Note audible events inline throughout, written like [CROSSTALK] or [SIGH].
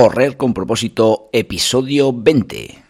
Correr con propósito, episodio 20.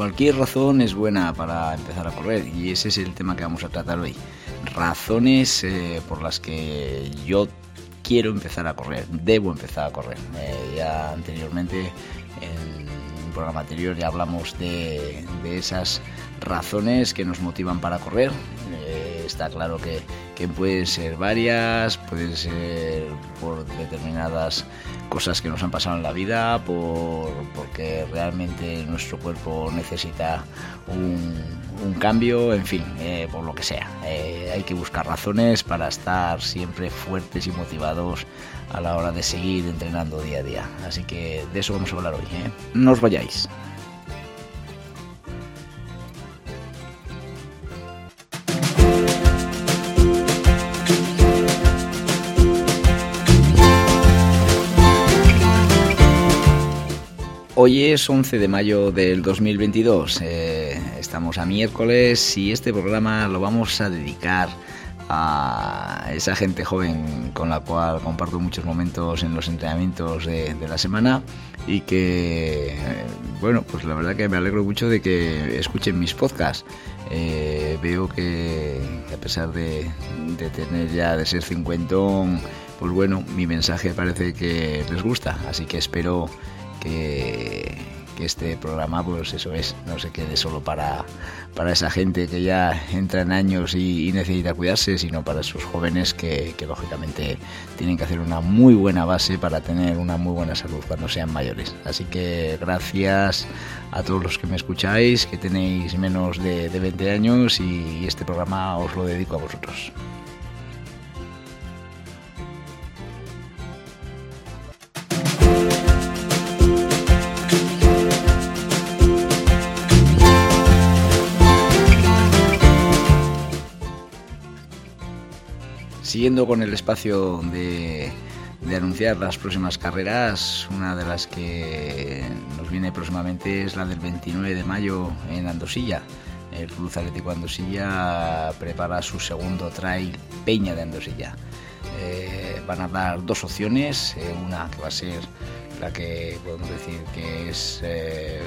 Cualquier razón es buena para empezar a correr y ese es el tema que vamos a tratar hoy. Razones eh, por las que yo quiero empezar a correr, debo empezar a correr. Eh, ya anteriormente, en un programa anterior, ya hablamos de, de esas razones que nos motivan para correr. Eh, está claro que, que pueden ser varias, pueden ser por determinadas cosas que nos han pasado en la vida, por, porque realmente nuestro cuerpo necesita un, un cambio, en fin, eh, por lo que sea. Eh, hay que buscar razones para estar siempre fuertes y motivados a la hora de seguir entrenando día a día. Así que de eso vamos a hablar hoy. ¿eh? No os vayáis. Hoy es 11 de mayo del 2022, eh, estamos a miércoles y este programa lo vamos a dedicar a esa gente joven con la cual comparto muchos momentos en los entrenamientos de, la semana y que, bueno, pues la verdad que me alegro mucho de que escuchen mis podcasts. Eh, veo que, que, a pesar de, de tener ya de ser cincuentón, pues bueno, mi mensaje parece que les gusta, así que espero que, este programa, pues eso es, no se quede solo para, para esa gente que ya entra en años y, necesita cuidarse, sino para esos jóvenes que, lógicamente tienen que hacer una muy buena base para tener una muy buena salud cuando sean mayores. Así que gracias a todos los que me escucháis, que tenéis menos de 20 años y este programa os lo dedico a vosotros. Siguiendo con el espacio de, anunciar las próximas carreras, una de las que nos viene próximamente es la del 29 de mayo en Andosilla. El Club Atlético Andosilla prepara su segundo trail Peña de Andosilla. Eh, van a dar dos opciones, eh, una que va a ser la que podemos decir que es eh,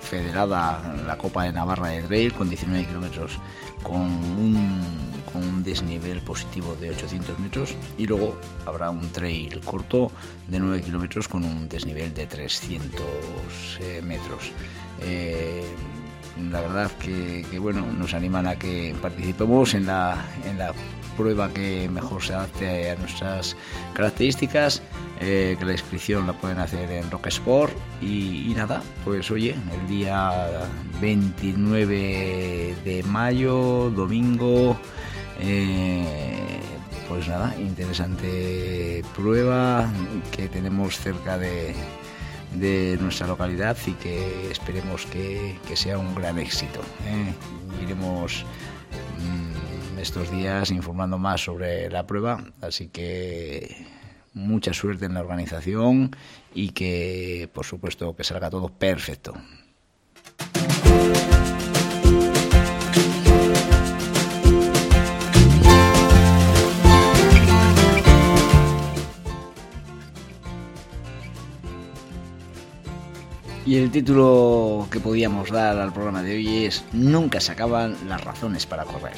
federada la Copa de Navarra de Trail con 19 kilómetros con un, un, desnivel positivo de 800 metros y luego habrá un trail corto de 9 kilómetros con un desnivel de 300 eh, metros. Eh, la verdad que, que, bueno nos animan a que participemos en la, en la prueba que mejor se adapte a nuestras características, eh, que la inscripción la pueden hacer en Rock Sport y, y, nada, pues oye, el día 29 de mayo, domingo, eh, pues nada, interesante prueba que tenemos cerca de, de nuestra localidad y que esperemos que, que sea un gran éxito. ¿eh? Iremos mmm, estos días informando más sobre la prueba, así que mucha suerte en la organización y que por supuesto que salga todo perfecto. Y el título que podíamos dar al programa de hoy es Nunca se acaban las razones para correr.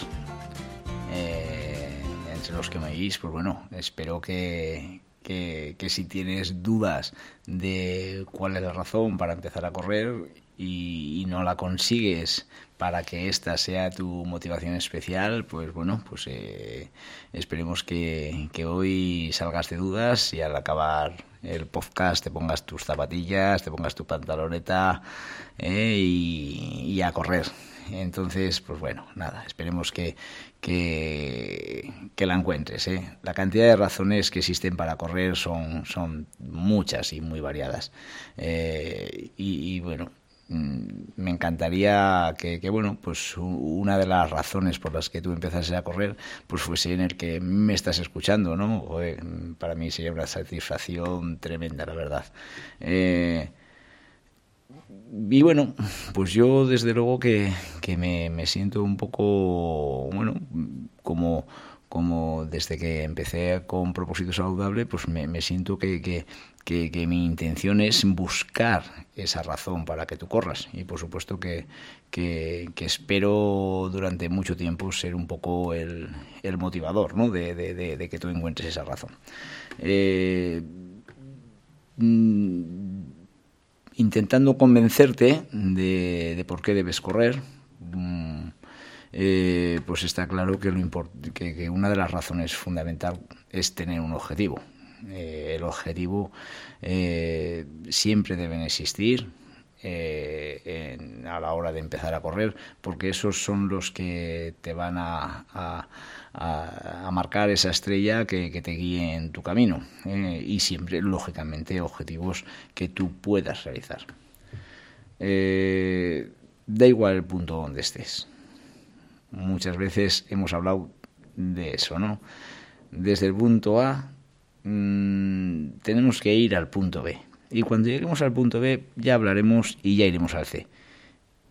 Eh, entre los que me oís, pues bueno, espero que, que, si tienes dudas de cuál es la razón para empezar a correr y, y, no la consigues para que esta sea tu motivación especial, pues bueno, pues eh, esperemos que, que hoy salgas de dudas y al acabar el podcast, te pongas tus zapatillas, te pongas tu pantaloneta eh, y, a correr. Entonces, pues bueno, nada, esperemos que, que, la encuentres. ¿eh? La cantidad de razones que existen para correr son, son muchas y muy variadas. Eh, y, bueno, mm, me encantaría que, bueno, pues una de las razones por las que tú empezases a correr, pues fuese en el que me estás escuchando, ¿no? para mí sería una satisfacción tremenda, la verdad. Eh, y bueno, pues yo desde luego que, me, siento un poco, bueno, como, como desde que empecé con propósito saludable, pues me, siento que, que, mi intención es buscar esa razón para que tú corras. Y por supuesto que, espero durante mucho tiempo ser un poco el, motivador ¿no? de, que tú encuentres esa razón. Eh, mm, intentando convencerte de, por qué debes correr, mm, eh, pues está claro que, lo que, una de las razones fundamentales es tener un objetivo. Eh, el objetivo eh, siempre debe existir, a la hora de empezar a correr, porque esos son los que te van a, a, marcar esa estrella que, te guíe en tu camino eh, y siempre, lógicamente, objetivos que tú puedas realizar. Eh, da igual el punto donde estés. Muchas veces hemos hablado de eso, ¿no? Desde el punto A mm, tenemos que ir al punto B. Y cuando lleguemos al punto B ya hablaremos y ya iremos al C.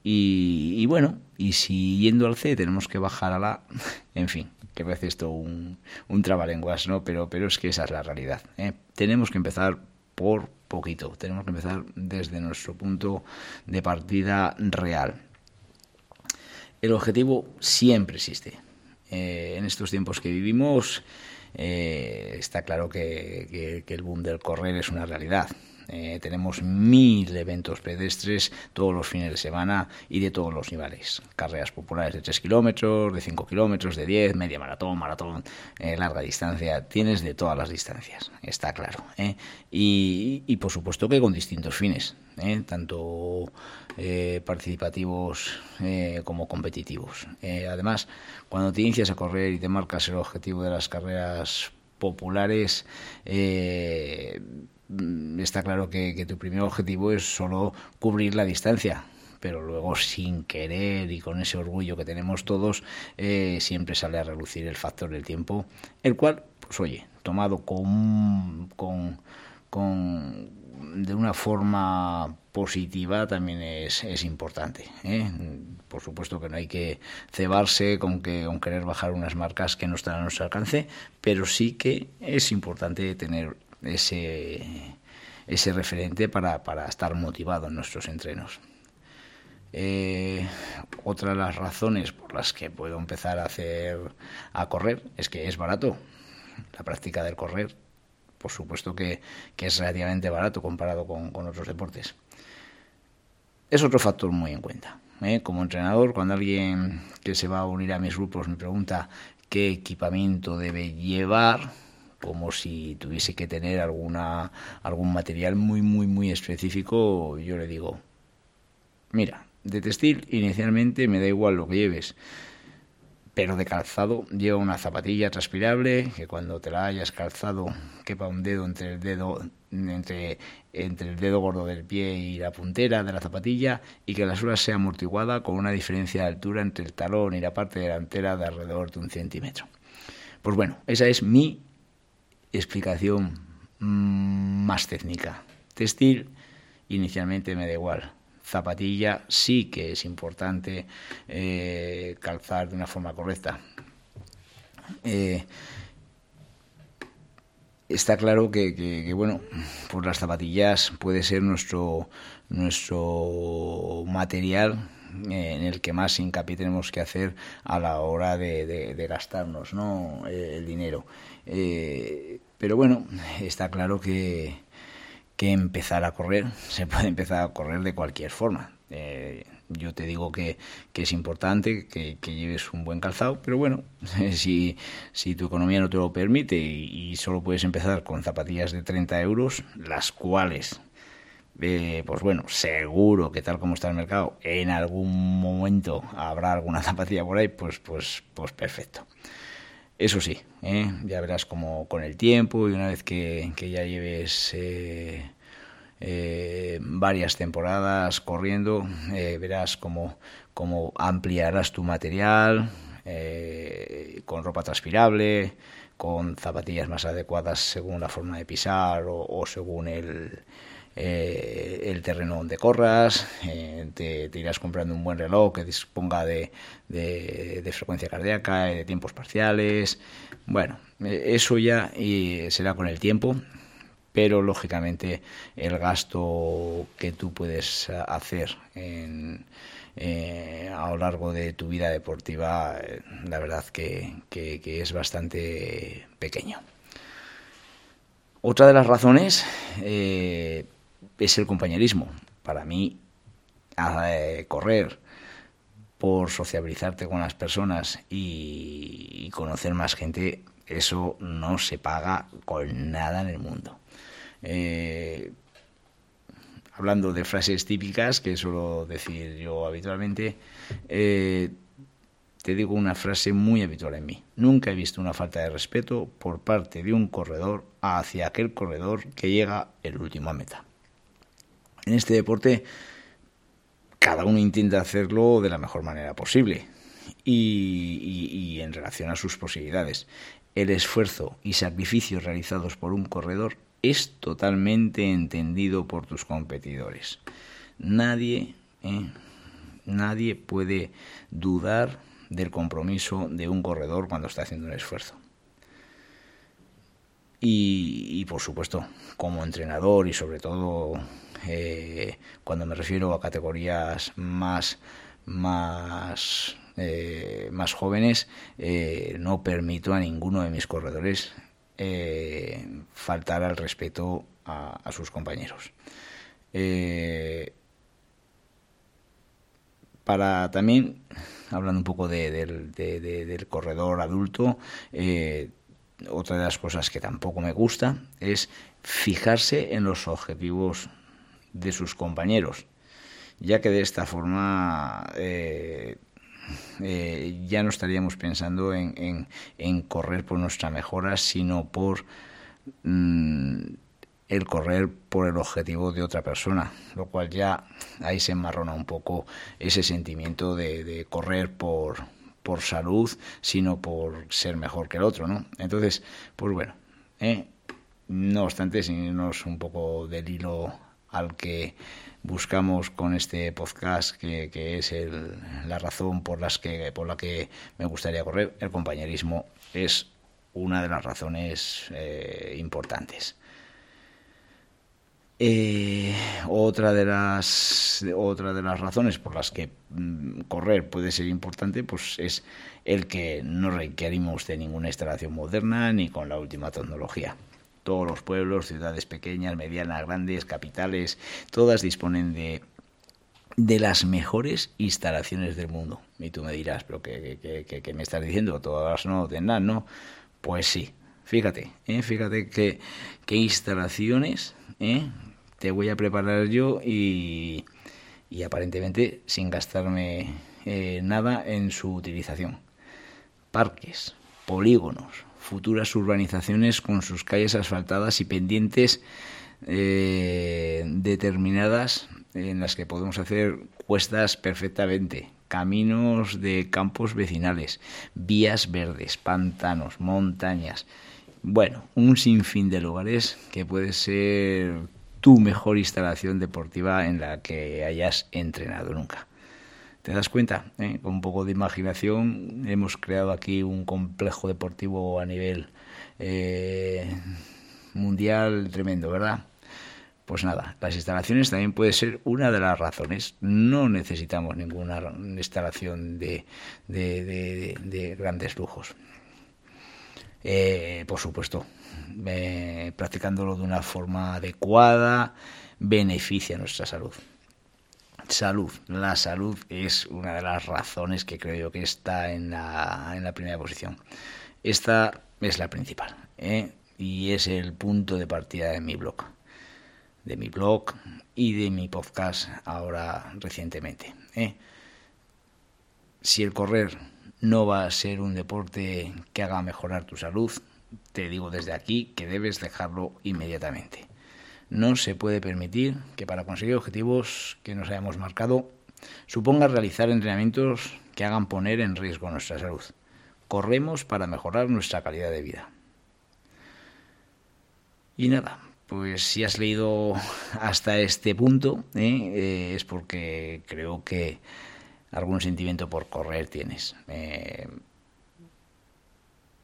Y, bueno, y si yendo al C tenemos que bajar a la... [LAUGHS] En fin, que parece esto un, un trabalenguas, ¿no? Pero, pero es que esa es la realidad. ¿eh? Tenemos que empezar por poquito, tenemos que empezar desde nuestro punto de partida real. El objetivo siempre existe. Eh, en estos tiempos que vivimos eh, está claro que el boom del correr es una realidad. Eh, tenemos mil eventos pedestres todos los fines de semana y de todos los niveles. Carreras populares de 3 kilómetros, de 5 kilómetros, de 10, media maratón, maratón, eh, larga distancia. Tienes de todas las distancias, está claro. ¿eh? Y, por supuesto que con distintos fines, tanto participativos como competitivos. además, cuando te inicias a correr y te marcas el objetivo de las carreras populares, Mm, está claro que, tu primer objetivo es solo cubrir la distancia, pero luego sin querer y con ese orgullo que tenemos todos, eh, siempre sale a relucir el factor del tiempo, el cual, pues oye, tomado con, con, de una forma positiva también es, es importante. ¿eh? Por supuesto que no hay que cebarse con, que, con querer bajar unas marcas que no están a nuestro alcance, pero sí que es importante tener ese, ese referente para, para estar motivado en nuestros entrenos. Eh, otra de las razones por las que puedo empezar a hacer a correr es que es barato. La práctica del correr, por supuesto que, es relativamente barato comparado con, otros deportes. Es otro factor muy en cuenta. ¿eh? Como entrenador, cuando alguien que se va a unir a mis grupos me pregunta qué equipamiento debe llevar, como si tuviese que tener alguna, algún material muy, muy, muy específico, yo le digo, mira, de textil inicialmente me da igual lo que lleves, pero de calzado lleva una zapatilla transpirable que cuando te la hayas calzado quepa un dedo entre el dedo entre, entre el dedo gordo del pie y la puntera de la zapatilla y que la suela sea amortiguada con una diferencia de altura entre el talón y la parte delantera de alrededor de un centímetro. Pues bueno, esa es mi explicación mm, más técnica. Textil, inicialmente me da igual. Zapatilla sí que es importante eh, calzar de una forma correcta. Eh, está claro que, bueno, pues las zapatillas puede ser nuestro, nuestro material en el que más hincapié tenemos que hacer a la hora de, gastarnos ¿no? el dinero. Eh, pero bueno, está claro que, que empezar a correr [LAUGHS] se puede empezar a correr de cualquier forma. Eh, yo te digo que, es importante que, lleves un buen calzado, pero bueno, [LAUGHS] si, si tu economía no te lo permite y, solo puedes empezar con zapatillas de 30 euros, las cuales, eh, pues bueno, seguro que tal como está el mercado, en algún momento habrá alguna [LAUGHS] zapatilla por ahí, pues, pues, pues perfecto. Eso sí, ¿eh? ya verás como con el tiempo y una vez que, ya lleves eh, eh, varias temporadas corriendo, verás cómo, ampliarás tu material con ropa transpirable, con zapatillas más adecuadas según la forma de pisar o según el, eh, el terreno donde corras, eh, te, irás comprando un buen reloj que disponga de, frecuencia cardíaca, de tiempos parciales. Bueno, eh, eso ya y será con el tiempo, pero lógicamente el gasto que tú puedes hacer a lo largo de tu vida deportiva, la verdad que, es bastante pequeño. Otra de las razones es el compañerismo. Para mí, correr por sociabilizarte con las personas y, conocer más gente, eso no se paga con nada en el mundo. Eh, hablando de frases típicas que suelo decir yo habitualmente, eh, te digo una frase muy habitual en mí. Nunca he visto una falta de respeto por parte de un corredor hacia aquel corredor que llega el último a meta en este deporte cada uno intenta hacerlo de la mejor manera posible y, en relación a sus posibilidades. El esfuerzo y sacrificios realizados por un corredor es totalmente entendido por tus competidores. Nadie, ¿eh? nadie puede dudar del compromiso de un corredor cuando está haciendo un esfuerzo. y por supuesto, como entrenador y sobre todo eh, cuando me refiero a categorías más, más, eh, más jóvenes, eh, no permito a ninguno de mis corredores faltar al respeto a, sus compañeros. para también, hablando un poco del corredor adulto, otra de las cosas que tampoco me gusta es fijarse en los objetivos de sus compañeros, ya que de esta forma eh, eh, ya no estaríamos pensando en, en, correr por nuestra mejora, sino por mm, el correr por el objetivo de otra persona, lo cual ya ahí se enmarrona un poco ese sentimiento de, correr por, por salud, sino por ser mejor que el otro, ¿no? Entonces, pues bueno, ¿eh? no obstante, es un poco del hilo al que buscamos con este podcast, que, es la razón por, las que, por la que me gustaría correr. El compañerismo es una de las razones eh, importantes. Eh, otra de las otra de las razones por las que mm, correr puede ser importante pues es el que no requerimos de ninguna instalación moderna ni con la última tecnología todos los pueblos, ciudades pequeñas, medianas, grandes, capitales, todas disponen de, de las mejores instalaciones del mundo. Y tú me dirás, pero ¿qué, me estás diciendo? Todas no tendrán, ¿no? Pues sí, fíjate, ¿eh? fíjate qué, qué instalaciones ¿eh? te voy a preparar yo y, y aparentemente sin gastarme eh, nada en su utilización. Parques, polígonos, futuras urbanizaciones con sus calles asfaltadas y pendientes eh, determinadas en las que podemos hacer cuestas perfectamente, caminos de campos vecinales, vías verdes, pantanos, montañas. Bueno, un sinfín de lugares que puede ser tu mejor instalación deportiva en la que hayas entrenado nunca. ¿Te das cuenta? ¿Eh? Con un poco de imaginación hemos creado aquí un complejo deportivo a nivel eh, mundial tremendo, ¿verdad? Pues nada, las instalaciones también puede ser una de las razones. No necesitamos ninguna instalación de, grandes lujos. Eh, por supuesto, practicándolo de una forma adecuada beneficia nuestra salud Salud. La salud es una de las razones que creo yo que está en la, en la primera posición. Esta es la principal ¿eh? y es el punto de partida de mi blog. De mi blog y de mi podcast ahora recientemente. ¿eh? Si el correr no va a ser un deporte que haga mejorar tu salud, te digo desde aquí que debes dejarlo inmediatamente. No se puede permitir que para conseguir objetivos que nos hayamos marcado suponga realizar entrenamientos que hagan poner en riesgo nuestra salud. Corremos para mejorar nuestra calidad de vida. Y nada, pues si has leído hasta este punto, ¿eh? Eh, es porque creo que algún sentimiento por correr tienes. Eh,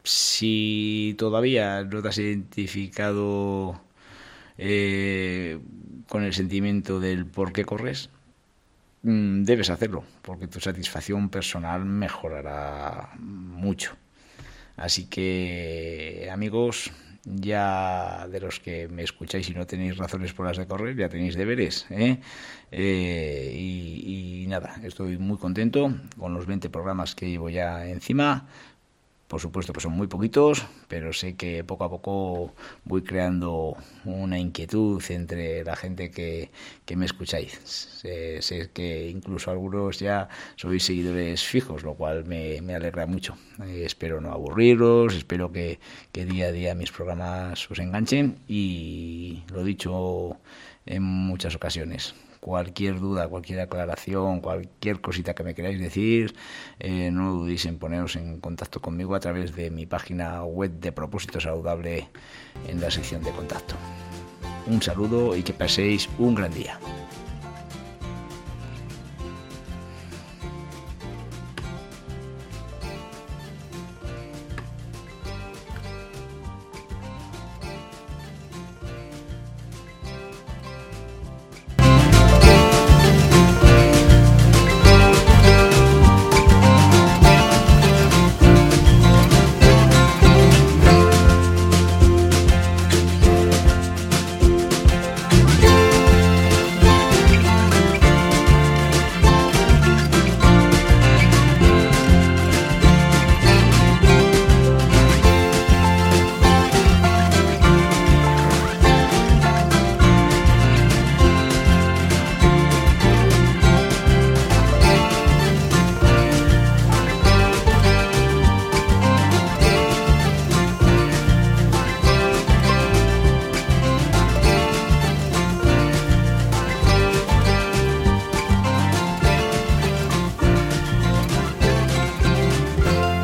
si todavía no te has identificado eh, con el sentimiento del por qué corres, mm, debes hacerlo, porque tu satisfacción personal mejorará mucho. Así que, amigos, ya de los que me escucháis y no tenéis razones por las de correr, ya tenéis deberes. ¿eh? Eh, y, y, nada, estoy muy contento con los 20 programas que llevo ya encima. Por supuesto que son muy poquitos, pero sé que poco a poco voy creando una inquietud entre la gente que, que me escucháis. Sé, que incluso algunos ya sois seguidores fijos, lo cual me, me alegra mucho. Eh, espero no aburriros, espero que, que día a día mis programas os enganchen y lo dicho en muchas ocasiones cualquier duda, cualquier aclaración, cualquier cosita que me queráis decir, eh, no dudéis en poneros en contacto conmigo a través de mi página web de Propósito Saludable en la sección de contacto. Un saludo y que paséis un gran día.